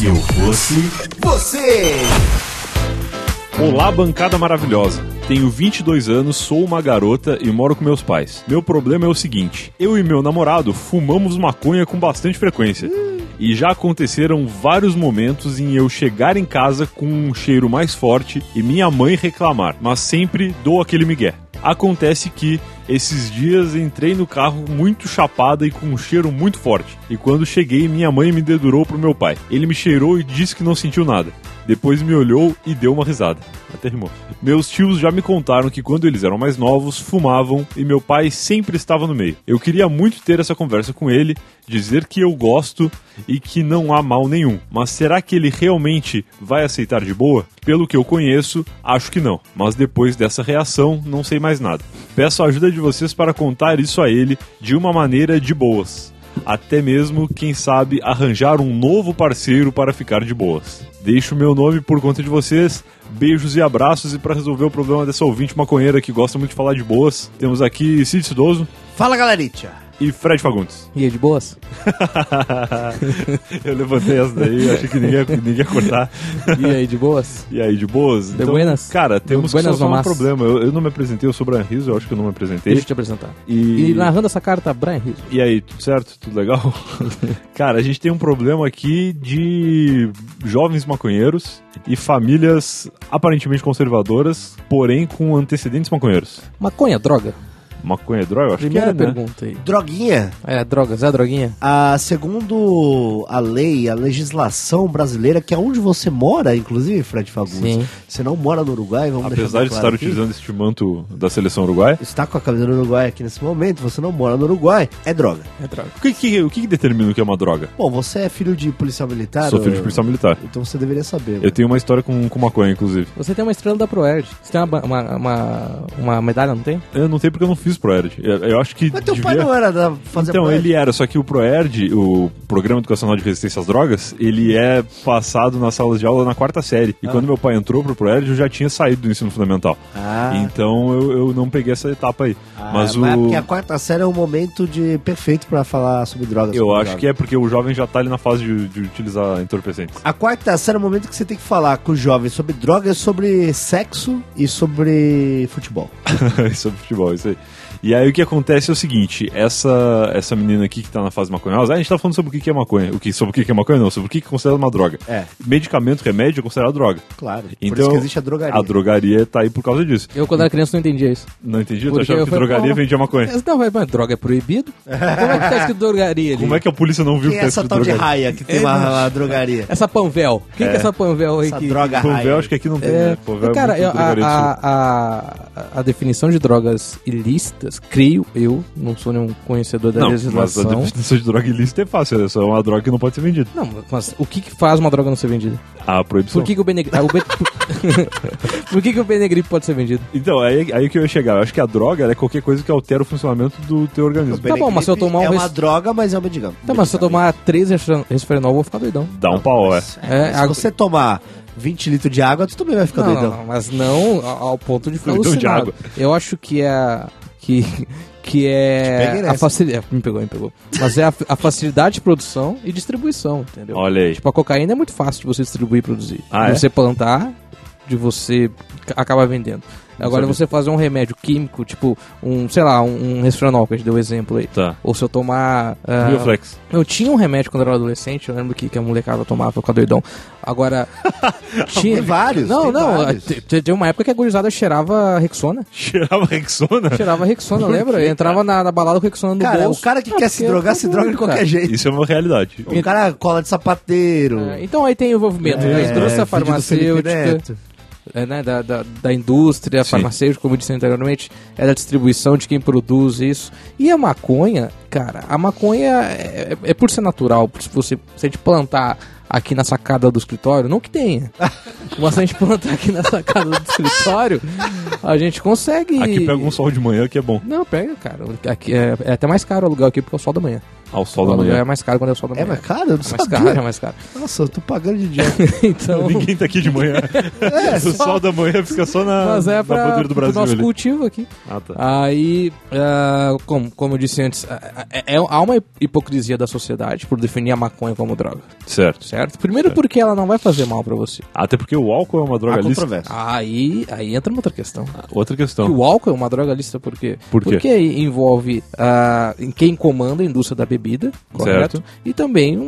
Se eu fosse você. Olá, bancada maravilhosa. Tenho 22 anos, sou uma garota e moro com meus pais. Meu problema é o seguinte: eu e meu namorado fumamos maconha com bastante frequência. E já aconteceram vários momentos em eu chegar em casa com um cheiro mais forte e minha mãe reclamar, mas sempre dou aquele migué. Acontece que esses dias entrei no carro muito chapada e com um cheiro muito forte. E quando cheguei, minha mãe me dedurou pro meu pai. Ele me cheirou e disse que não sentiu nada. Depois me olhou e deu uma risada. Até rimou. Meus tios já me contaram que quando eles eram mais novos, fumavam e meu pai sempre estava no meio. Eu queria muito ter essa conversa com ele, dizer que eu gosto e que não há mal nenhum. Mas será que ele realmente vai aceitar de boa? Pelo que eu conheço, acho que não. Mas depois dessa reação, não sei mais nada. Peço a ajuda de vocês para contar isso a ele de uma maneira de boas. Até mesmo, quem sabe, arranjar um novo parceiro para ficar de boas. Deixo meu nome por conta de vocês. Beijos e abraços. E para resolver o problema dessa ouvinte maconheira que gosta muito de falar de boas, temos aqui Cid Cidoso Fala, galeritia. E Fred Fagundes. E aí, de boas? Eu levantei essa daí, achei que ninguém, ia- ninguém ia cortar. E aí, de boas? E aí, de boas? Então, De buenas? Cara, temos buenas que um problema. Eu, eu não me apresentei, eu sou o Brian Rizzo, eu acho que eu não me apresentei. Deixa eu te apresentar. E... E narrando essa carta, Brian Rizzo. E aí, tudo certo? Tudo legal? Cara, a gente tem um problema aqui de jovens maconheiros e famílias aparentemente conservadoras, porém com antecedentes maconheiros. Maconha, droga? Maconha é droga? Eu Acho Primeira que é, né? pergunta aí. Droguinha. É, drogas, é droguinha? Ah, segundo a lei, a legislação brasileira, que é onde você mora, inclusive, Fred Fagundes. Sim. Você não mora no Uruguai, vamos Apesar deixar de claro estar aqui. utilizando este manto da seleção uruguaia. Está com a camisa do Uruguai aqui nesse momento, você não mora no Uruguai, é droga. É droga. O que, que- o que determina o que é uma droga? Bom, você é filho de policial militar? Sou filho ou- de policial militar. Então você deveria saber. Eu tenho uma história com, com maconha, inclusive. Você tem uma estrela da Proerd. Você tem uma, uma, uma, uma medalha, não tem? Eu não sei porque eu não fiz Proerd. Eu, eu acho que Mas teu pai devia- não era da fazer Então, ele era, só que o ProERD, o Programa Educacional de Resistência às Drogas, ele é passado nas salas de aula na quarta série. E quando meu pai entrou pro ProERD, eu já tinha saído do ensino fundamental. Ah. Então eu, eu não peguei essa etapa aí. Ah, mas o. é porque a quarta série é um momento de perfeito pra falar sobre drogas. Eu sobre acho drogas. que é porque o jovem já tá ali na fase de, de utilizar entorpecentes. A quarta série é o momento que você tem que falar com os jovens sobre drogas, sobre sexo e sobre futebol. sobre futebol, isso aí. E aí o que acontece é o seguinte, essa essa menina aqui que tá na fase maconhosa, ah, a gente tá falando sobre o que que é maconha. O que, sobre o que que é maconha não, sobre o que que é considerado uma droga. É. Medicamento, remédio é considerado droga. Claro. por Então, isso que existe a drogaria. A drogaria tá aí por causa disso. Eu, quando era criança, não entendia isso. Não entendi, eu Porque achava que drogaria vendia maconha. Mas Não, mas, mas droga é proibido? Como é que tá escrito drogaria ali? Como é que a polícia não viu que é tá essa escrito tal de drogaria? raia que tem É, uma, drogaria? Essa Panvel. Quem que é essa Panvel aí? Essa que... droga Panvel, raia. acho que aqui não tem, É, né? Panvel é cara, muito eu- a, a, a, a definição de drogas ilícitas, creio eu, não sou nenhum conhecedor da Não, mas a legislação. definição de droga ilícita é fácil, é só uma droga que não pode ser vendida. Não, mas o que, que faz uma droga não ser vendida? A proibição. Por que, que o Benegripe. Ah, o Ben- Por que, que o Benegripe pode ser vendido? Então, aí, aí que eu ia chegar. Eu acho que a droga é qualquer coisa que altera o funcionamento do teu organismo. Tá bom, mas se eu tomar um É uma res- droga, mas é um medicamento. Tá, mas se eu tomar três resfren- resfrenol, eu vou ficar doidão. Dá um pau, é. É, Se a- você tomar 20 litros de água, tu também vai ficar não, doidão. não, mas não ao ponto de ficar Doidão de alucinado. Eu acho que é... Que, que peguei é a facilidade. Me pegou, me pegou. Mas é a, a facilidade de produção e distribuição, entendeu? Olha aí. Tipo, a cocaína é muito fácil de você distribuir e produzir. Ah, de é? você plantar, de você acabar vendendo. Agora, você fazer um remédio químico, tipo, um, sei lá, um, um resfrenol, que a gente deu exemplo aí. Tá. Ou se eu tomar. ah, Bioflex. eu tinha um remédio quando eu era adolescente, eu lembro que, que a molecada tomava pra ficar doidão. Agora. tinha. Tem vários, Não, tem não. vários. te- te- Tem uma época que a gurizada cheirava Rexona. Cheirava Rexona? Cheirava Rexona, lembra? Entrava na, na balada com Rexona no Cara, bolso. o cara que Ah, quer se drogar, se tô droga de qualquer cara. jeito. Isso é uma realidade. O cara cola de sapateiro. É, então aí tem o envolvimento da É, indústria do Felipe farmacêutica. É, né, da, da, da indústria Sim. farmacêutica, como eu disse anteriormente, é da distribuição de quem produz isso. E a maconha, cara, a maconha é, é- é por ser natural, por se você se a gente plantar aqui na sacada do escritório, não que tenha, mas se a gente plantar aqui na sacada do escritório, a gente consegue... Aqui pega um sol de manhã que é bom. Não, pega, cara. Aqui é, é até mais caro o aluguel aqui porque é o sol da manhã. Ao O sol da manhã. é mais caro quando é o sol da É manhã. mais caro? Eu não É mais sabia. caro, é mais caro. Nossa, eu tô pagando de idiota. então, Ninguém tá aqui de manhã. o só- sol da manhã fica só na, mas é na pra, bandeira do pro Brasil nosso ali. cultivo aqui. Ah, tá. Aí, ah, como, como eu disse antes, ah, é- é- há uma hipocrisia da sociedade por definir a maconha como droga, Certo. certo? Primeiro porque ela não vai fazer mal pra você. Até porque o álcool é uma droga controvérsia. Aí, aí entra uma outra questão. Outra Que questão. o álcool é uma droga lícita por quê? Por quê? Porque envolve ah, em quem comanda a indústria da bebida, correto? Certo. E também um,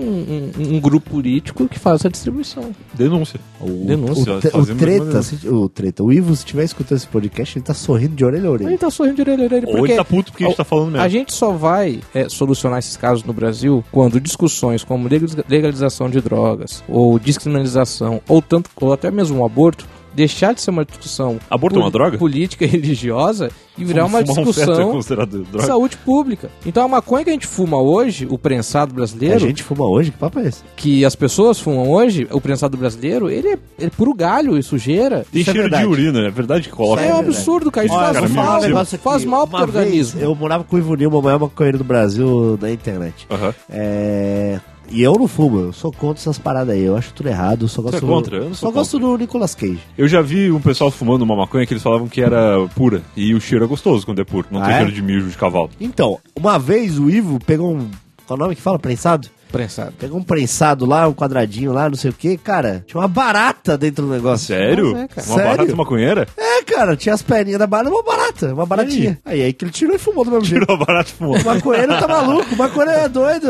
um- um grupo político que faz a distribuição. Denúncia. Denúncia. O, te- o Fazemos treta, se- o treta, o Ivo, se estiver escutando esse podcast, ele tá sorrindo de orelha a orelha. Ele tá sorrindo de orelha a orelha Ou porque ele tá puto porque a gente tá falando mesmo. A gente só vai é, solucionar esses casos no Brasil quando discussões como legaliza- legalização de drogas, ou descriminalização, ou, tanto, ou até mesmo o aborto, deixar de ser uma discussão Aborto é uma droga? política e religiosa e virar uma Fumar um é discussão considerado de droga. saúde pública. Então a maconha que a gente fuma hoje, o prensado A brasileiro, gente fuma hoje? Que papo é esse? que as pessoas fumam hoje, o prensado brasileiro, ele é, ele é puro galho e sujeira. Tem Isso é cheiro de verdade. urina, é verdade que coloca. É, um absurdo, cara. Isso Olha, faz, cara, me aqui. faz mal pro Uma vez, organismo. Eu morava com o Ivo Nilma, o maior maconheiro do Brasil na internet. Aham. É... E eu não fumo, eu sou contra essas paradas aí. Eu acho tudo errado. Eu só gosto é contra? Eu não Só sou gosto do Nicolas Cage. Eu já vi um pessoal fumando uma maconha que eles falavam que era pura. E o cheiro é gostoso quando é puro. Não Ah, tem é? cheiro de mijo de cavalo. Então, uma vez o Ivo pegou um. Qual é o nome que fala? Prensado? Prensado. Pegou um prensado lá, um quadradinho lá, não sei o que. Cara, tinha uma barata dentro do negócio. Sério? Mas é, cara. Uma Sério? barata maconheira? É, cara, tinha as perninhas da barata, uma barata, uma baratinha. Aí, aí que ele tirou e fumou do mesmo jeito. Tirou a barata e fumou. O maconheiro tá maluco, o maconheiro é doido.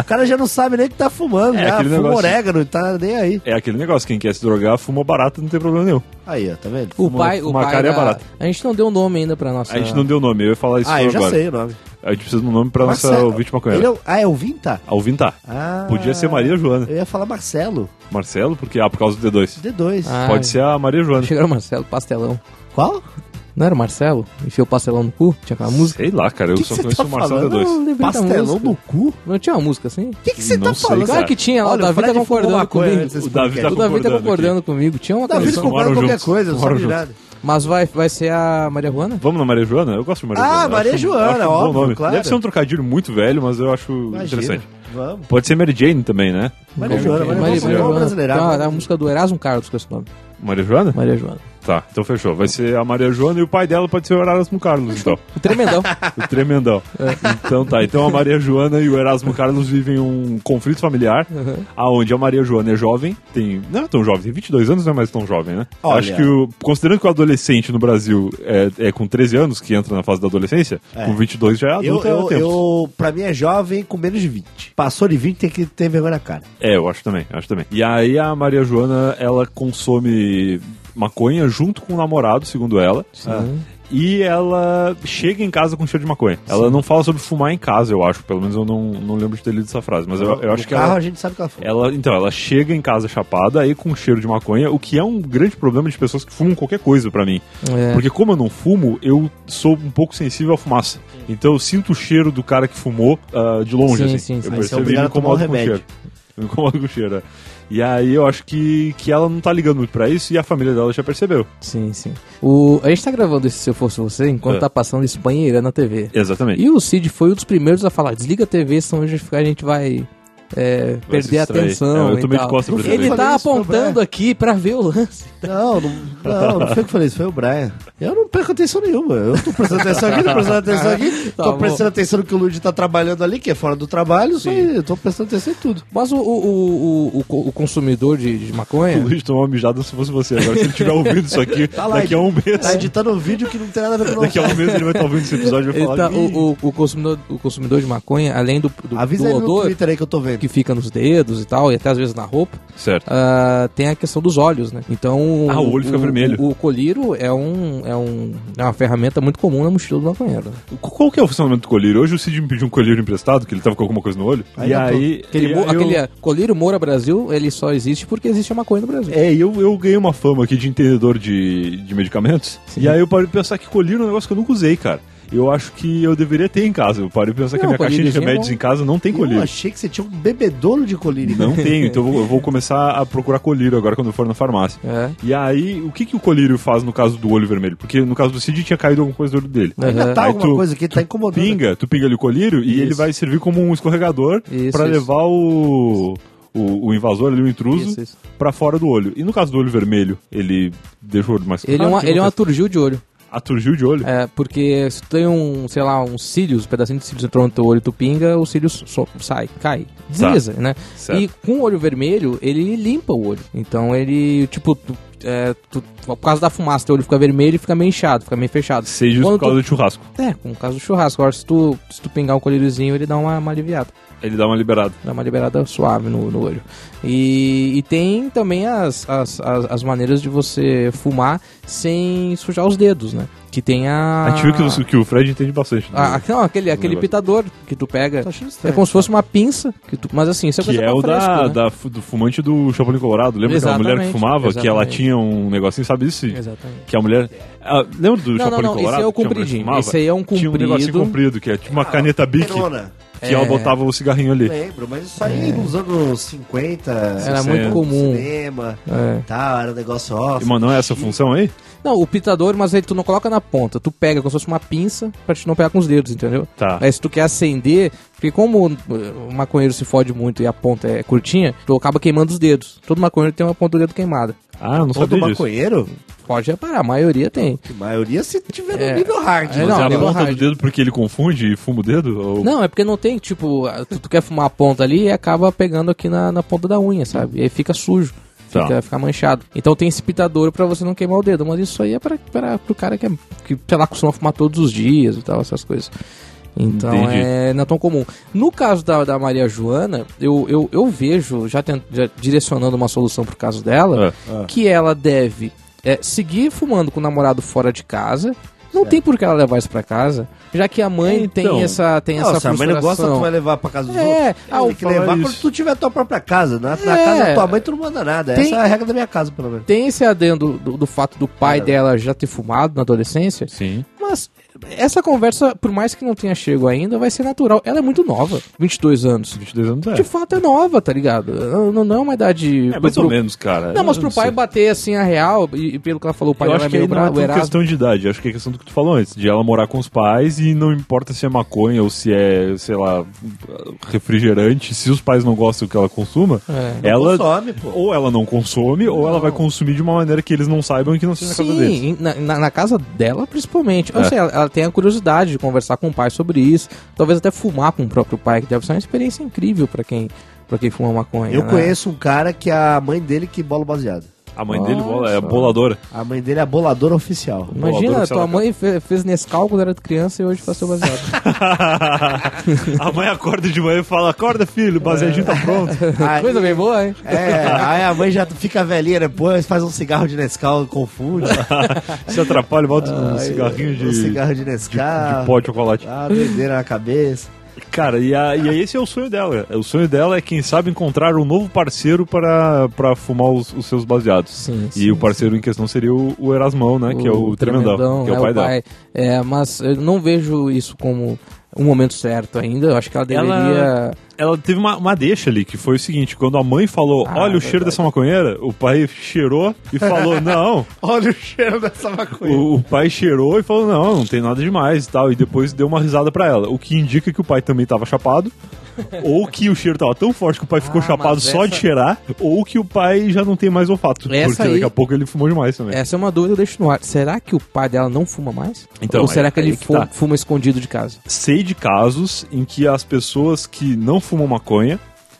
O cara já não sabe nem o que tá fumando, É, já aquele fuma negócio. orégano, tá nem aí. É aquele negócio, quem quer se drogar, fuma barata, não tem problema nenhum. Aí, ó, tá vendo? O Fuma- pai, o fuma pai cara e é da- barato. A gente não deu nome ainda pra nossa. A gente não deu nome, eu ia falar isso Ah, eu já agora. sei o nome. A gente precisa de um nome pra nossa Marcelo. ouvinte maconheira. É o- Ah, é o Vinta? Alvintar. Ah, Podia ser Maria Joana. Eu ia falar Marcelo, Marcelo, porque ah, por causa do D2. D2. Ah, Pode ser a Maria Joana. Chegaram o Marcelo, pastelão. Qual? Não era o Marcelo? Enfiou o pastelão no cu? Tinha aquela música? Sei lá, cara, eu Que só que conheço tá o Marcelo falando? D2. Não, lembrei da Pastelão no cu? Não tinha uma música assim? O que, que você Não tá sei, falando? cara. Claro que tinha, lá, o Davi tá concordando comigo. O Davi tá O Davi tá concordando comigo. Tinha uma Davi canção. fumaram comprando qualquer juntos, coisa, não sabe nada. Mas vai, vai ser a Maria Juana? Vamos na Maria Joana? Eu gosto de Maria Ah, Joana. Maria Acho- Joana, acho um bom óbvio, nome. claro. Deve ser um trocadilho muito velho, mas eu acho Imagina. interessante. Vamos. Pode ser Mary Jane também, né? Maria Joana, Maria Maria, Joana, Joana. brasileira. Tem uma- a música do Erasmo Carlos com esse nome. Maria Joana? Maria Joana. Tá, então fechou. Vai ser a Maria Joana e o pai dela pode ser o Erasmo Carlos, então. O Tremendão. O tremendão. Então tá, então a Maria Joana e o Erasmo Carlos vivem um conflito familiar, aonde a Maria Joana é jovem, tem. Não é tão jovem, tem 22 anos, não é mais tão jovem, né? Olha. Acho que, o, considerando que o adolescente no Brasil é, é com 13 anos, que entra na fase da adolescência, É. com 22 já é Eu, adulto eu, tempos. eu, pra mim é jovem com menos de 20. Passou de 20 tem que ter vergonha na cara. É, eu acho também, acho também. E aí a Maria Joana, ela consome maconha junto com o namorado, segundo ela. E ela chega em casa com cheiro de maconha. Ela não fala sobre fumar em casa, eu acho. Pelo menos eu não, não lembro de ter lido essa frase. Mas eu, eu acho que carro ela, a gente sabe que ela foi. ela. Então, ela chega em casa chapada, aí com cheiro de maconha, o que é um grande problema de pessoas que fumam qualquer coisa pra mim. É. Porque como eu não fumo, eu sou um pouco sensível à fumaça. Então eu sinto o cheiro do cara que fumou ah, de longe, Sim, assim. sim, sim. Eu você é percebo e me tomar um incomodo com o cheiro. Eu me incomodo com o cheiro, é. E aí eu acho que, que ela não tá ligando muito pra isso e a família dela já percebeu. Sim, sim. O, a gente tá gravando esse Se Eu Fosse Você enquanto É. tá passando Espanha e Irã na TV. Exatamente. E o Cid foi um dos primeiros a falar: desliga a TV, senão a gente vai é, perder a atenção. É, eu Ele tá apontando aqui pra ver o lance. Não, não, não, não foi o que eu falei, isso foi o Brian. Eu não perco atenção nenhuma. Eu tô prestando atenção aqui, tô prestando atenção aqui. Tá tô bom. prestando atenção no que o Luigi tá trabalhando ali, que é fora do trabalho. Aí, eu tô prestando atenção em tudo. Mas o, o, o, o, o consumidor de, de O maconha. Luiz tomou uma mijada se fosse você. Agora, se ele tiver ouvido isso aqui, Tá lá, daqui a um mês. Tá editando um vídeo que não tem nada a ver com o Daqui a um mês ele vai estar ouvindo esse episódio e vai Ele falar. tá, "Ih, o, o, o consumidor, o consumidor de maconha, além do, do, Avisa do ele no odor Twitter aí que eu tô vendo. Que fica nos dedos e tal, e até às vezes na roupa, Certo. ah, tem a questão dos olhos, né? Então. Ah, o olho fica vermelho. O, o colírio é, um, é, um, é uma ferramenta muito comum na mochila do maconheiro. Qu- Qual que é o funcionamento do colírio? Hoje o Cid me pediu um colírio emprestado, que ele tava com alguma coisa no olho. Aí e aí. Aquele, e aí eu- aquele é, colírio Moura Brasil, ele só existe porque existe a maconha no Brasil. É, e eu, eu ganhei uma fama aqui de entendedor de, de medicamentos. E aí eu parei de pensar que colírio é um negócio que eu nunca usei, cara. Eu acho que eu deveria ter em casa. Eu parei de pensar que a Não, minha caixinha de é remédios em casa não tem Eu colírio. achei que você tinha um bebedouro de colírio. Não tenho, então eu vou, eu vou começar a procurar colírio agora quando eu for na farmácia. É. E aí, o que, que o colírio faz no caso do olho vermelho? Porque no caso do Cid tinha caído alguma coisa do olho dele. Ainda tá Aí alguma tu- coisa que tá incomodando. Pinga, tu pinga ali o colírio e Isso. ele vai servir como um escorregador isso. levar o, o, o invasor ali, o intruso, Isso, isso. pra fora do olho. E no caso do olho vermelho, ele deixa o olho mais Ele, é claro? uma, O que ele é uma acontece? turgil de olho. Aturgiu de olho? É, porque se tu tem um, sei lá, uns cílios, um pedacinho de cílios entrou no teu olho, tu pinga, o cílio so- sai, cai, desliza, né? Certo. E com o olho vermelho, ele limpa o olho. Então ele, tipo, tu, é, tu- por causa da fumaça, teu olho fica vermelho e fica meio inchado, fica meio fechado. Seja Quando por causa tu- do churrasco. É, com o caso do churrasco. Agora, se tu, se tu pingar um colíriozinho, ele dá uma, uma aliviada. Ele dá uma liberada. Dá uma liberada suave no, no olho. E, e tem também as, as, as, as maneiras de você fumar sem sujar os dedos, né? Que tem a... A gente viu que, o- que o Fred entende bastante. Ah, né? não, aquele, aquele negócio. pitador que tu pega. Tô achando É estranho. como se fosse uma pinça, que tu, mas assim, isso é que coisa é pra o da, fresco, né? da fu- do fumante do Chapolin Colorado. Lembra aquela mulher que Exatamente, fumava? Que ela exatamente. tinha um negocinho, sabe isso? Exatamente. Que a mulher. Ah, lembra do Não, Chapolin não, não, esse Colorado? é o que mulher compridinho. fumava? Esse aí é um Tinha um negocinho comprido. comprido, que é tipo uma caneta bique. Perona. Que ela É. botava o cigarrinho ali. Lembro, mas isso aí nos anos 50. Era 60. muito comum. Cinema, É. tal, era um negócio ó. E, Mas não é essa função aí? Não, o pitador, mas aí tu não coloca na ponta, tu pega como se fosse uma pinça pra te não pegar com os dedos, entendeu? Tá. Aí se tu quer acender, porque como o maconheiro se fode muito e a ponta é curtinha, tu acaba queimando os dedos. Todo maconheiro tem uma ponta do dedo queimada. Ah, não Todo sabia disso. maconheiro? Pode reparar, a maioria tem. Que maioria se tiver no É. nível hard. É, né? Mas não, é a nível ponta hard. do dedo porque ele confunde e fuma o dedo? Ou... Não, é porque não tem, tipo, tu, tu quer fumar a ponta ali e acaba pegando aqui na, na ponta da unha, sabe? E aí fica sujo. Tá. Fica, fica manchado. Então tem esse pitador pra você não queimar o dedo. Mas isso aí é pra, pra, pro cara que, é, que, sei lá, costuma fumar todos os dias e tal, essas coisas. Então Entendi. é, não é tão comum. No caso da, da Maria Joana, eu, eu, eu vejo, já, tent- já direcionando uma solução pro caso dela, É. que ela deve é, seguir fumando com o namorado fora de casa. Não tem por que ela levar isso pra casa, já que a mãe Então, tem essa tem Não, essa se a mãe não gosta, tu vai levar pra casa dos É, outros. ah, tem que levar isso. quando tu tiver a tua própria casa. Na, na É. casa da tua mãe tu não manda nada. Tem- Essa é a regra da minha casa, pelo menos. Tem esse adendo do, do fato do pai É. dela já ter fumado na adolescência, Sim. mas essa conversa, por mais que não tenha chego ainda, vai ser natural. Ela é muito nova, 22 anos. 22 anos é. De fato é nova, tá ligado? Não, não é uma idade... É mais pro- ou menos, cara. Não, mas pro pai sei. bater assim a real, e, e pelo que ela falou, o pai eu acho é que aí meio não é bravo, questão de idade, eu acho que é questão do que tu falou antes, de ela morar com os pais e não importa se é maconha ou se é, sei lá, refrigerante, se os pais não gostam que ela consuma, É. ela Consome, pô. ou ela não consome ou ela vai consumir de uma maneira que eles não saibam e que não seja na casa deles. Sim, na, na- na casa dela principalmente. Eu É. sei, ela, ela tem a curiosidade de conversar com o pai sobre isso, talvez até fumar com o próprio pai, que deve ser uma experiência incrível pra quem, pra quem fuma maconha. Eu né? conheço um cara que é a mãe dele que bola baseado. A mãe dele bola, é Nossa. boladora. A mãe dele é boladora oficial. Imagina, Bolador, sei tua mãe fe- fez Nescau quando era criança e hoje faz seu baseado. a mãe acorda de manhã e fala: Acorda, filho, o baseadinho tá pronto. Aí- Coisa bem boa, hein? É, aí a mãe já fica velhinha depois, faz um cigarro de Nescau, confunde. Se atrapalha, bota um cigarrinho de, Um cigarro de de, Nescau. de pó de chocolate. Ah, doideira na cabeça. Cara, e, a, e esse é o sonho dela. O sonho dela é, quem sabe, encontrar um novo parceiro para, para fumar os, os seus baseados. Sim, E sim, o parceiro em questão seria o, o Erasmão, né? que é o, Tremendão, que é o pai, dela. É, mas eu não vejo isso como um momento certo ainda. Eu acho que ela Ela- deveria. Ela teve uma, uma deixa ali, que foi o seguinte: quando a mãe falou, Ah, olha o cheiro verdade. dessa maconheira, o pai cheirou e falou, não. Olha o cheiro dessa maconha. O, o pai cheirou e falou, não, não tem nada demais e tal. E depois deu uma risada pra ela. O que indica que o pai também tava chapado. Ou que o cheiro tava tão forte que o pai ficou Ah, chapado só de essa- cheirar, ou que o pai já não tem mais olfato. Essa porque aí- daqui a pouco ele fumou demais também. Essa é uma dúvida que eu deixo no ar. Será que o pai dela não fuma mais? Então, Ou será aí- que ele que fu- tá. fuma escondido de casa? sei de casos em que as pessoas que não fumam maconha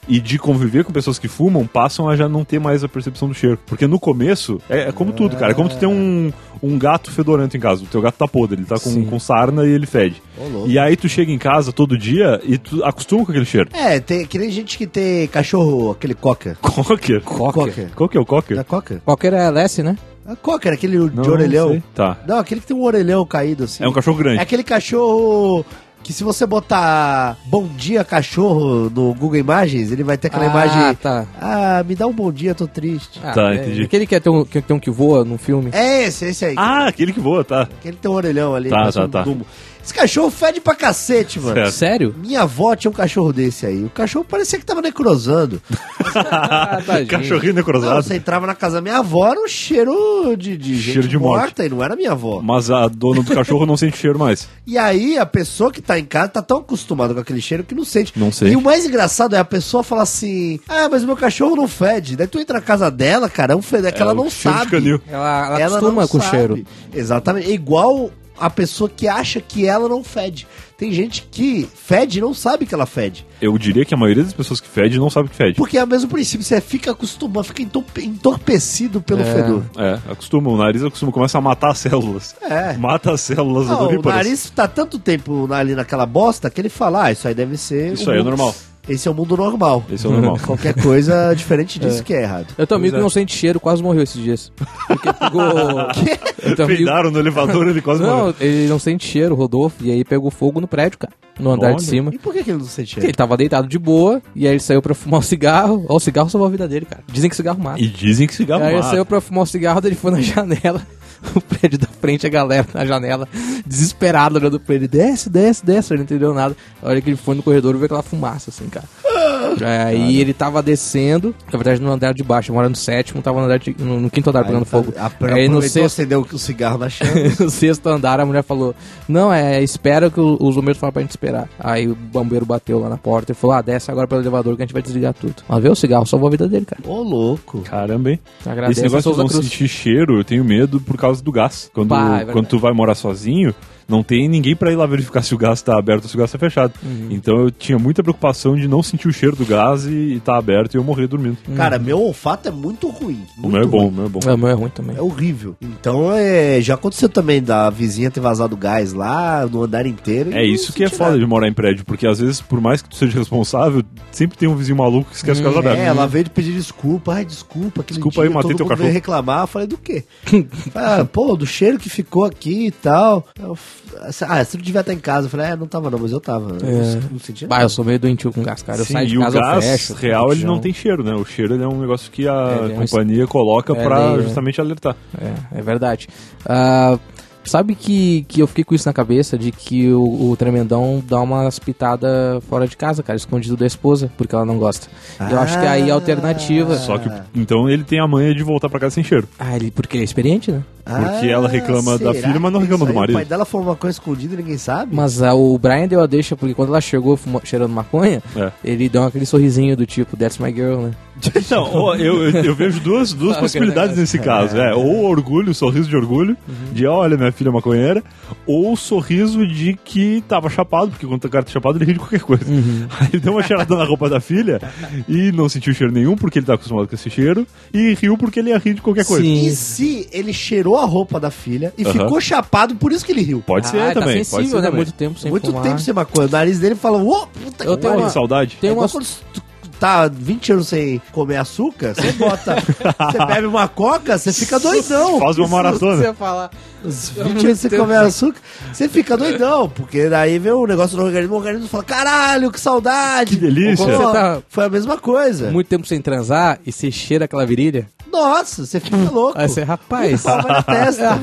e de conviver com pessoas que fumam passam a já não ter mais a percepção do cheiro. Porque no começo, é, é como tudo, cara. É como tu ter um, um gato fedorento em casa. O teu gato tá podre, ele tá Sim. com, com sarna e ele fede. Ô, louco. E aí tu chega em casa todo dia e tu acostuma com aquele cheiro. É, tem que nem gente que tem cachorro, aquele cocker. Cocker? Cocker. Qual que é o cocker? Da cocker? Qualquer é Lessie, né? A cocker, aquele Não, de orelhão. não. Tá. Não, aquele que tem um orelhão caído assim. É um cachorro grande. É aquele cachorro que se você botar bom dia cachorro no Google Imagens, ele vai ter aquela ah, imagem. tá. Ah, me dá um bom dia, tô triste. Ah, Tá, é, entendi. Aquele que, é tem um, que tem um que voa no filme. É esse, esse aí. Ah, aquele que voa, tá. Aquele tem um orelhão ali. Tá, tá, um tá. dumbo. Esse cachorro fede pra cacete, mano. Certo. Sério? Minha avó tinha um cachorro desse aí. O cachorro parecia que tava necrosando. Ah. Cachorrinho Não, necrosado. você entrava na casa da minha avó, era um cheiro de, de gente Cheiro de morte. morta e não era minha avó. Mas a dona do cachorro não sente cheiro mais. E aí a pessoa que tá em casa tá tão acostumada com aquele cheiro que não sente. Não sente. E o mais engraçado é a pessoa falar assim: Ah, mas meu cachorro não fede. Daí tu entra na casa dela, cara, é um fede, é que É, ela não sabe. canil. Ela, ela, acostuma com o cheiro. Exatamente. É igual a pessoa que acha que ela não fede. Tem gente que fede e não sabe que ela fede. Eu diria que a maioria das pessoas que fede não sabe que fede. Porque é o mesmo princípio, você fica acostumado, fica entorpe- entorpecido pelo É. fedor. É, acostuma, o nariz acostuma, começa a matar as células. É. Mata as células Não, o nariz tá tanto tempo ali naquela bosta que ele fala, ah, isso aí deve ser. Isso aí é normal. Esse é o mundo normal. Esse é o normal. Qualquer coisa diferente disso que é errado. Eu tenho amigo Pois é. que não sente cheiro, quase morreu esses dias. Porque pegou. Amigo- Peidaram no elevador, ele quase morreu. Não, ele não sente cheiro, Rodolfo, e aí pegou fogo no prédio, cara. No andar Olha. de cima. E por que, que ele não sente Ele cheiro? tava deitado de boa, e aí ele saiu pra fumar um cigarro. Ó, o cigarro salvou a vida dele, cara. Dizem que cigarro mata. E dizem que cigarro aí ele mata. saiu pra fumar um cigarro, daí ele foi na janela. O prédio da frente, a galera na janela, desesperado olhando pra ele. Desce, desce, desce. Ele não entendeu nada. A hora que ele foi no corredor, viu aquela fumaça, assim, cara. Aí ele tava descendo, na verdade no andar de baixo, mora no sétimo, tava no, andar de- no- no quinto andar pegando fogo. A, Aí no sexto, acendeu o cigarro na chama. no sexto andar a mulher falou: Não, é, espera que o- os bombeiros falaram pra gente esperar. Aí o bombeiro bateu lá na porta e falou: Ah, desce agora pelo elevador que a gente vai desligar tudo. Mas vê o cigarro, salvou a vida dele, cara. Ô, louco. Caramba, hein? Agradece Esse negócio de não sentir cheiro, eu tenho medo por causa do gás. Quando, Bah, é quando tu vai morar sozinho, não tem ninguém pra ir lá verificar se o gás tá aberto ou se o gás tá fechado. Uhum. Então eu tinha muita preocupação de não sentir o cheiro do gás e, e tá aberto e eu morrer dormindo. Cara, meu olfato é muito ruim. O muito meu é bom, o ruim. meu é bom. É, o meu é ruim também. É horrível. Então, é, já aconteceu também da vizinha ter vazado gás lá no andar inteiro. É isso que é foda nada. de morar em prédio, porque às vezes, por mais que tu seja responsável, sempre tem um vizinho maluco que esquece o gás aberto. É, ela veio de pedir desculpa. Ai, desculpa. Desculpa dia aí, matei teu cachorro. reclamar. Eu falei, do quê? ah, pô, do cheiro que ficou aqui e tal. Eu ah, você não devia estar em casa. Eu falei, é, não tava não, mas eu tava. Eu É. não, não senti Bah, nada. eu sou meio doentio com gás, cara. Eu Sim, saio de e o casa, eu gás fecho. real ele não tem cheiro, né? O cheiro ele é um negócio que a é um companhia coloca é pra é. justamente alertar. É, é verdade. Ah, sabe que, que eu fiquei com isso na cabeça de que o, o tremendão dá umas pitadas fora de casa, cara, escondido da esposa, porque ela não gosta. eu acho que aí a alternativa. Só que então ele tem a manha de voltar pra casa sem cheiro. Ah, ele, porque ele é experiente, né? Porque ela reclama da filha, mas não reclama do marido? O pai dela foi uma coisa escondida e ninguém sabe? Mas ah, o Brian deu a deixa, porque quando ela chegou fuma- cheirando maconha, É. ele deu aquele sorrisinho do tipo, that's my girl, né? Então, eu, eu, eu vejo duas, duas Ah, possibilidades que nesse caso. É, ou orgulho, sorriso de orgulho, de olha, minha filha é maconheira, ou sorriso de que tava chapado, porque quando o cara tá chapado ele ri de qualquer coisa. Aí ele deu uma cheirada na roupa da filha e não sentiu cheiro nenhum, porque ele tá acostumado com esse cheiro, e riu porque ele ia rir de qualquer coisa. Sim. E se ele cheirou a roupa da filha e ficou chapado, por isso que ele riu? Pode ah, ser tá também, sensível, pode ser né? também. Muito tempo sem Muito fumar. tempo sem maconha. O nariz dele fala, ô, puta Eu que tenho Olha, uma- saudade. Tem É uma... igual quando tu tá 20 anos sem comer açúcar, você bota. você bebe uma coca, você fica doidão. Faz uma Você maratona. ia falar... Os 20 anos sem comer açúcar, você fica doidão. Porque daí vem o negócio do organismo, o organismo fala: caralho, que saudade. Que delícia. Pô, Você tá- Foi a mesma coisa. Muito tempo sem transar e você cheira aquela virilha. Nossa, você fica louco. Aí você, rapaz. Na testa.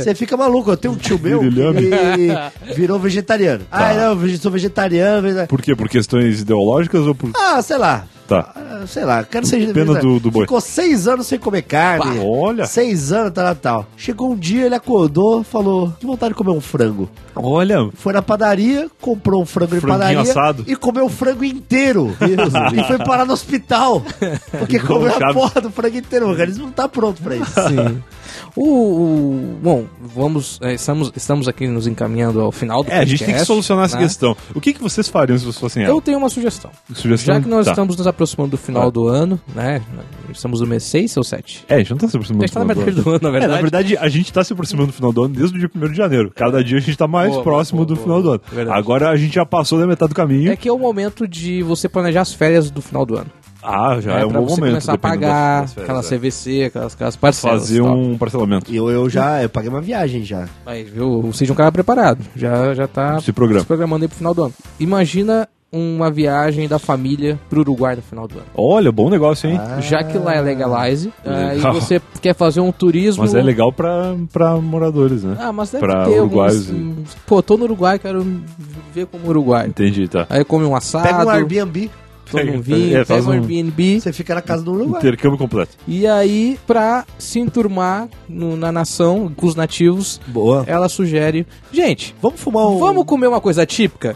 Você fica maluco. Eu tenho um tio meu que virou vegetariano. Ah, não, eu sou vegetariano. Por quê? Por questões ideológicas ou por. Ah, sei lá. Tá. Ah, Sei lá, quero ser Pena do- do boi. Ficou seis anos sem comer carne. Bah, olha. Seis anos, tal, tal. Chegou um dia, ele acordou, falou: que vontade de comer um frango. Olha, Foi na padaria, comprou um frango Franguinho padaria assado. e comeu o frango inteiro. e foi parar no hospital. Porque comeu o a porra do frango inteiro. O organismo não tá pronto pra isso. Sim. O, o- bom, vamos, é, estamos, estamos aqui nos encaminhando ao final do é, a gente tem que podcast, solucionar essa né? questão. O que, que vocês fariam se vocês fossem ela? Eu tenho uma sugestão. Sugestão? Já que nós Tá. estamos nos aproximando do final Tá. do ano, né? Estamos no mês 6 ou 7? É, a gente não tá se aproximando A gente tá na do final metade do ano, na É, verdade. na verdade, a gente tá se aproximando do final do ano desde o dia 1 de janeiro. Cada dia a gente tá mais Boa, próximo boa, do boa, final do ano. Verdade. Agora a gente já passou da metade do caminho. É que é o momento de você planejar as férias do final do ano. Ah, já é, um pra bom você momento. começar a pagar das- das aquela férias, CVC, aquelas, aquelas é. parcelas. Fazer tal. um parcelamento. E eu, eu já eu paguei uma viagem já. Aí, viu? Seja um cara preparado. Já, já tá Se programa. se programando aí pro final do ano. Imagina uma viagem da família pro Uruguai no final do ano. Olha, bom negócio, hein? Já que lá é legalize, aí Legal. você quer fazer um turismo. Mas é legal pra, pra moradores, né? Ah, mas deve Pra ter uruguaios alguns. hum, Pô, tô no Uruguai, quero ver como Uruguai. Entendi, tá. Aí come um assado, Pega um Airbnb, toma um vinho, É, faz pega um um- Airbnb. você fica na casa do Uruguai. Intercâmbio completo. E aí, pra se enturmar no- na nação, com os nativos, Boa. ela sugere: gente, Vamos fumar um... vamos comer uma coisa típica?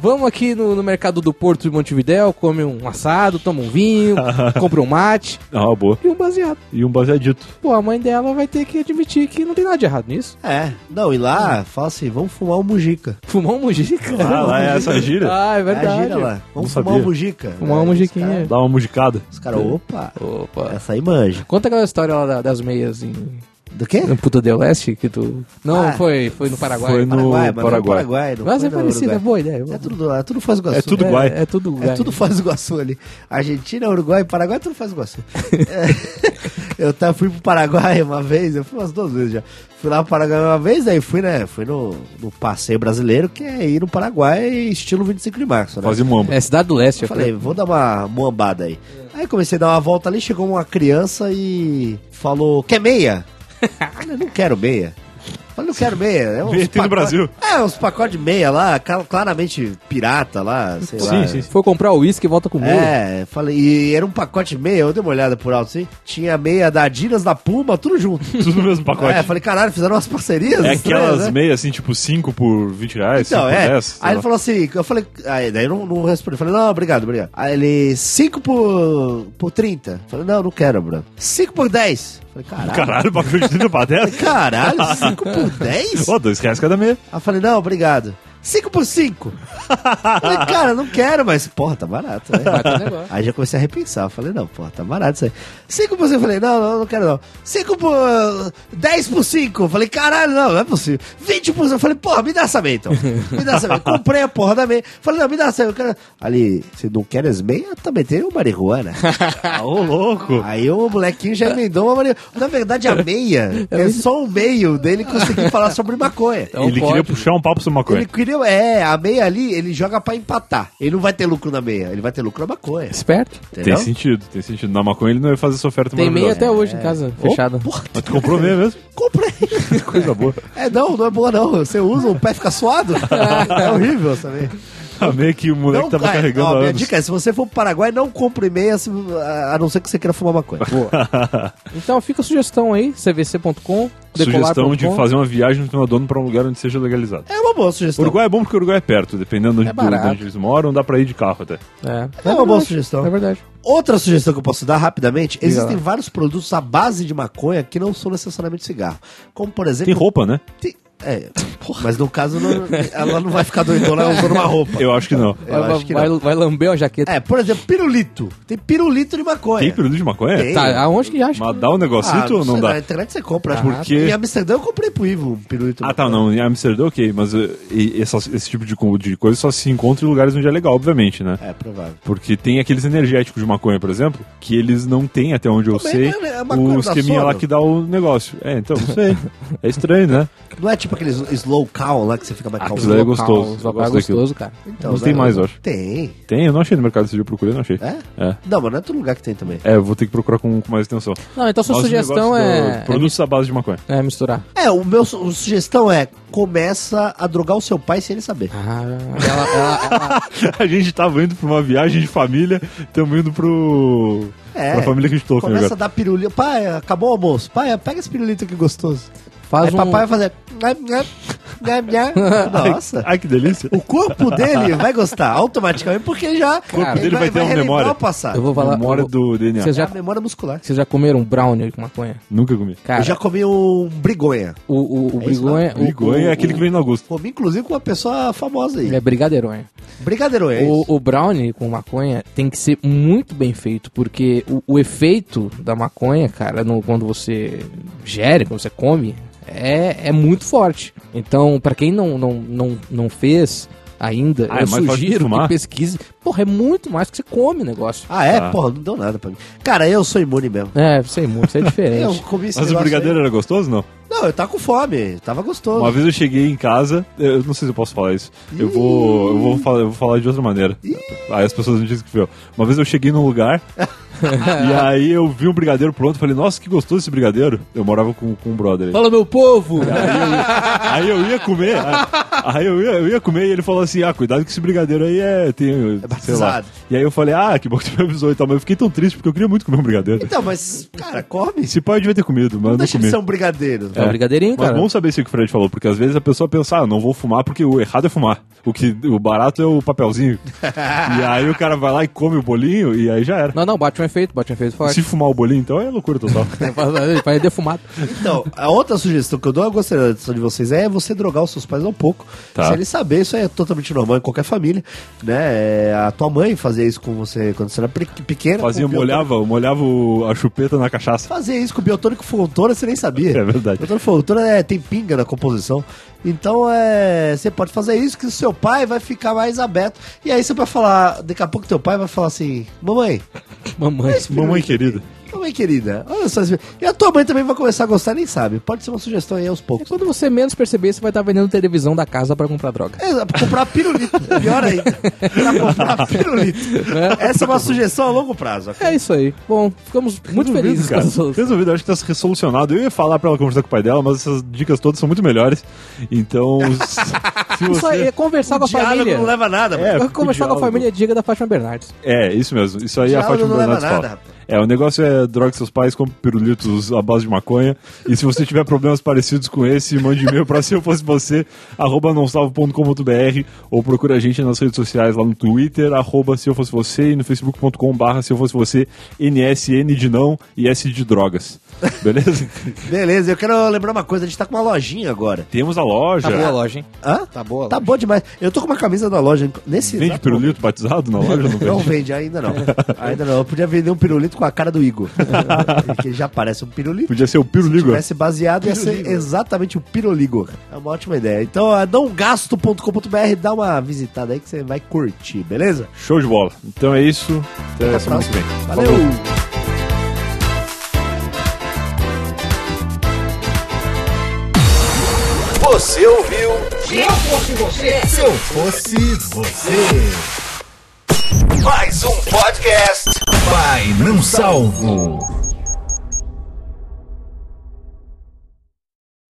Vamos aqui no, no mercado do Porto de Montevidéu, come um assado, toma um vinho, compra um mate Ah, boa. e um baseado. E um baseadito. Pô, a mãe dela vai ter que admitir que não tem nada de errado nisso. É, não, e lá, fala assim, vamos fumar um mujica. Fumar um mujica. Ah, lá é essa gira? Ah, é É, verdade. gira lá. Vamos Não fumar sabia. um mujica. Fumar uma É, mujiquinha. Os Dá uma musicada. caras, cara, opa, Opa. essa aí manja. Conta aquela história lá da- das meias em, Do quê? no Puta del Leste que tu. Não, Ah. foi, foi no Paraguai. Foi no Paraguai, mas é Paraguai. Paraguai não Mas foi é parecido, é boa ideia. É tudo do lado, é tudo Foz do Iguaçu. É tudo é, Guai. É tudo É tudo Foz do Iguaçu ali. Argentina, Uruguai, Paraguai, tudo Foz do Iguaçu. É, eu tava, fui pro Paraguai uma vez, eu fui umas duas vezes já. Fui lá pro Paraguai uma vez, aí fui, né? Fui no, no passeio brasileiro, que é ir no Paraguai estilo 25 de março, né? Fazer muamba. É Cidade do Leste. Eu falei, vou dar uma muambada aí. Aí comecei a dar uma volta ali, chegou uma criança e falou, quer meia? Eu não quero meia. Eu Falei, não quero meia. É uns Meia tem no Brasil. É, uns pacotes de meia lá, cla- claramente pirata lá, sei Sim, lá. sim, sim. Foi comprar o uísque e volta com meia. É, falei, e era um pacote de meia, eu dei uma olhada por alto assim. Tinha meia da Adidas, da Puma, tudo junto. Tudo no mesmo pacote. É, falei, caralho, fizeram umas parcerias. É aquelas né? meias assim, tipo 5 por 20 reais, 5 Então, por é. 10. sei Aí ele lá. falou assim, eu falei, aí daí eu não, não respondi. Eu falei, não, obrigado, obrigado. Aí ele, 5 por, por 30. Eu falei, não, não quero, Bruno. 5 por 10. Eu Falei, caralho. Caralho, pacote de 30 pra 10? Caralho, 5 por 10? Ó, 2 reais cada meia. Aí eu falei, não, obrigado. 5 por 5. falei, cara, não quero, mas, porra, tá barato, né? Aí já comecei a repensar. Falei, não, porra, tá barato isso aí. 5 por 5, eu falei, não, não, não quero não. 5 por. 10 por 5. Eu falei, caralho, não, não é possível. 20 por 5. Eu falei, porra, me dá essa meia então. Me dá essa meia. Comprei a porra da meia. Falei, não, me dá essa meia. Quero... Ali, se não quer as meias, também tem uma marihuana. Ah, ô louco. Aí o molequinho já emendou uma marihuana. Na verdade, a meia é só o meio dele conseguir falar sobre maconha. Então Ele pode. queria puxar um papo sobre maconha. Ele queria, é, a meia ali, ele joga pra empatar. Ele não vai ter lucro na meia, ele vai ter lucro na maconha. Esperto. Entendeu? Tem sentido, tem sentido. Na maconha ele não ia fazer essa oferta Tem meia até hoje em casa, fechada. Porra, Mas tu comprou meia mesmo? comprei. Coisa boa. É, não, não é boa não. Você usa, o pé fica suado. é horrível essa A meia que o moleque Não, tava cara, carregando ó, há minha dica é, se você for pro Paraguai, não compre meia, a não ser que você queira fumar maconha. Então fica a sugestão aí, cvc.com, Sugestão de fazer uma viagem no final do ano pra um lugar onde seja legalizado. É uma boa sugestão. Uruguai é bom porque o Uruguai é perto, dependendo de É barato. onde eles moram, dá pra ir de carro até. É, É uma boa sugestão. É verdade. Outra sugestão que eu posso dar rapidamente, Diga existem lá. vários produtos à base de maconha que não são necessariamente cigarro. Como, por exemplo... Tem roupa, né? tem- É, mas no caso, não- ela não vai ficar doidona usando uma roupa. Eu acho que não. Eu vai, acho que vai, não. vai lamber uma jaqueta. É, por exemplo, pirulito. Tem pirulito de maconha. Tem período de maconha? Tem. Tá, aonde que acha? Mas dá um negocito ou não dá? Na internet você compra. Ah, porque. Em Amsterdã eu comprei pro Ivo um pirulito. Ah, tá, não. Em Amsterdã, ok. Mas uh, e- esse tipo de, de coisa só se encontra em lugares onde é legal, obviamente, né? É, provável. Porque tem aqueles energéticos de maconha, por exemplo, que eles não têm, até onde eu é sei, que é? Maconha o esqueminha lá que dá o negócio. É, então, não sei. é estranho, né? Não é tipo aqueles slow cow lá que você fica mais Ah, calmo. aí é gostoso. gosto daquilo. gostoso, cara. Então, Não tem mais, eu acho. Tem. Tem, eu não achei no mercado esse dia, eu procurei, não achei. É? É. Não, mas não é todo lugar que tem também. É, eu vou ter que procurar com, com mais atenção. Não, então sua Mas sugestão é, do- é, Produtos à base de maconha. é misturar. É, o meu su- sugestão é começa a drogar o seu pai sem ele saber. Ah, ela, ela, ela- a gente tava indo pra uma viagem de família, estamos indo pro. É. pra família que a gente tocou Começa a dar pirulito. Pai, acabou o almoço. Pai, pega esse pirulito aqui gostoso. Faz Aí um... papai vai fazer. Nossa. Ai, que delícia. O corpo dele vai gostar automaticamente, porque já. O corpo dele vai ter uma memória. O passado. Eu vou falar... Memória vou- do DNA. Vocês É a já, memória muscular. vocês já comeram brownie com maconha? Nunca comi. Cara, Eu já comi um brigonha. o, o, o É isso brigonha... o- Bigonha o- é aquele que vem no Augusto. Comi, inclusive, com uma pessoa famosa aí. É brigadeironha. Brigadeiro, é isso. O, o brownie com maconha tem que ser muito bem feito, porque o, o efeito da maconha, cara, no- quando você gere, quando você come, é, é muito forte. Então, pra quem não, não, não, não fez ainda, Ah, é eu que sugiro que, fumar? pesquise. Porra, é muito mais que você come o negócio. Ah, é? Tá. Porra, não deu nada pra mim. Cara, eu sou imune mesmo. É, sei muito, isso é Eu diferente. comi esse Mas o brigadeiro era gostoso, não? aí. Não, eu tava com fome, tava gostoso. Uma vez eu cheguei em casa, eu não sei se eu posso falar isso. Eu vou, eu vou, falar, eu vou falar de outra maneira. Aí as pessoas não dizem que viu. Uma vez eu cheguei num lugar e aí eu vi um brigadeiro pronto. Falei, nossa, que gostoso esse brigadeiro. Eu morava com, com um brother. aí. Fala, meu povo! Aí eu ia comer, aí- aí eu ia, eu ia comer e ele falou assim: ah, cuidado que esse brigadeiro aí é. Tem, sei lá. batizado. E aí eu falei, ah, que bom que tu me avisou e tal, mas eu fiquei tão triste porque eu queria muito comer um brigadeiro. Então, mas, cara, come. Pai eu devia ter comido, mas Não não deixa de comi. ser um brigadeiro. É um brigadeirinho, Mas cara. bom saber isso que o Fred falou, porque às vezes a pessoa pensa, ah, não vou fumar porque o errado é fumar. O, que, o barato é o papelzinho. e aí o cara vai lá e come o bolinho e aí já era. Não, não, bate um efeito, bate um efeito forte. Se fumar o bolinho, então é loucura total. Ele faz defumado. Então, a outra sugestão que eu dou, eu gostaria de vocês, é você drogar os seus pais um pouco. Tá. Se eles saberem, isso aí é totalmente normal em qualquer família, né? É, A tua mãe fazia isso com você quando você era pe- pequena. Fazia, o molhava, molhava o- a chupeta na cachaça. Fazia isso com o biotônico fontoura, você nem sabia. É verdade. Biotônico fontoura é, tem pinga na composição. Então, é, você pode fazer isso que o seu pai vai ficar mais aberto. E aí você vai falar, daqui a pouco teu pai vai falar assim, mamãe, Mamãe. Mamãe querida. Querida, olha só. E a tua mãe também vai começar a gostar, nem sabe. Pode ser uma sugestão aí aos É poucos. quando você menos perceber, você vai estar vendendo televisão da casa pra comprar droga. É, pra comprar pirulito. Pior ainda. Pra comprar pirulito. Essa é uma sugestão a longo prazo. ok? É isso aí. Bom, ficamos muito Resolvido, felizes com cara. essa solução. Resolvido, acho que tá resolucionado. Eu ia falar pra ela conversar com o pai dela, mas essas dicas todas são muito melhores. Então, se Isso você... aí é conversar com a família. não leva a nada. É, mano. Conversar com a família diga da Fátima Bernardes. É, isso mesmo. Isso aí é a Fátima não leva Bernardes nada, fala. rapaz. É, o negócio é droga seus pais com pirulitos à base de maconha. E se você tiver problemas parecidos com esse, mande e-mail pra se eu fosse você, arroba nãosalvo.com.br ou procura a gente nas redes sociais lá no Twitter, arroba se eu fosse você e no facebook.com barra se eu fosse você, NSN de não e S de drogas. Beleza? Beleza, eu quero lembrar uma coisa. A gente tá com uma lojinha agora. Temos a loja. Tá boa a loja, hein? Hã? Tá boa a Tá loja. bom demais. Eu tô com uma camisa da loja. Nesse Vende pirulito batizado na loja? Não momento. Não vende? vende, ainda não. Ainda não. Eu podia vender um pirulito com a cara do Igor. que já parece um pirulito. Podia ser o Se piruligo. tivesse baseado, ia ser exatamente o Piroligo. É uma ótima ideia. Então, a nãogasto.com.br, dá uma visitada aí que você vai curtir, beleza? Show de bola. Então é isso. Até, Até a semana que vem. próxima. Valeu! Você ouviu? Se eu fosse você, Se eu fosse você. Mais um podcast. Vai não salvo.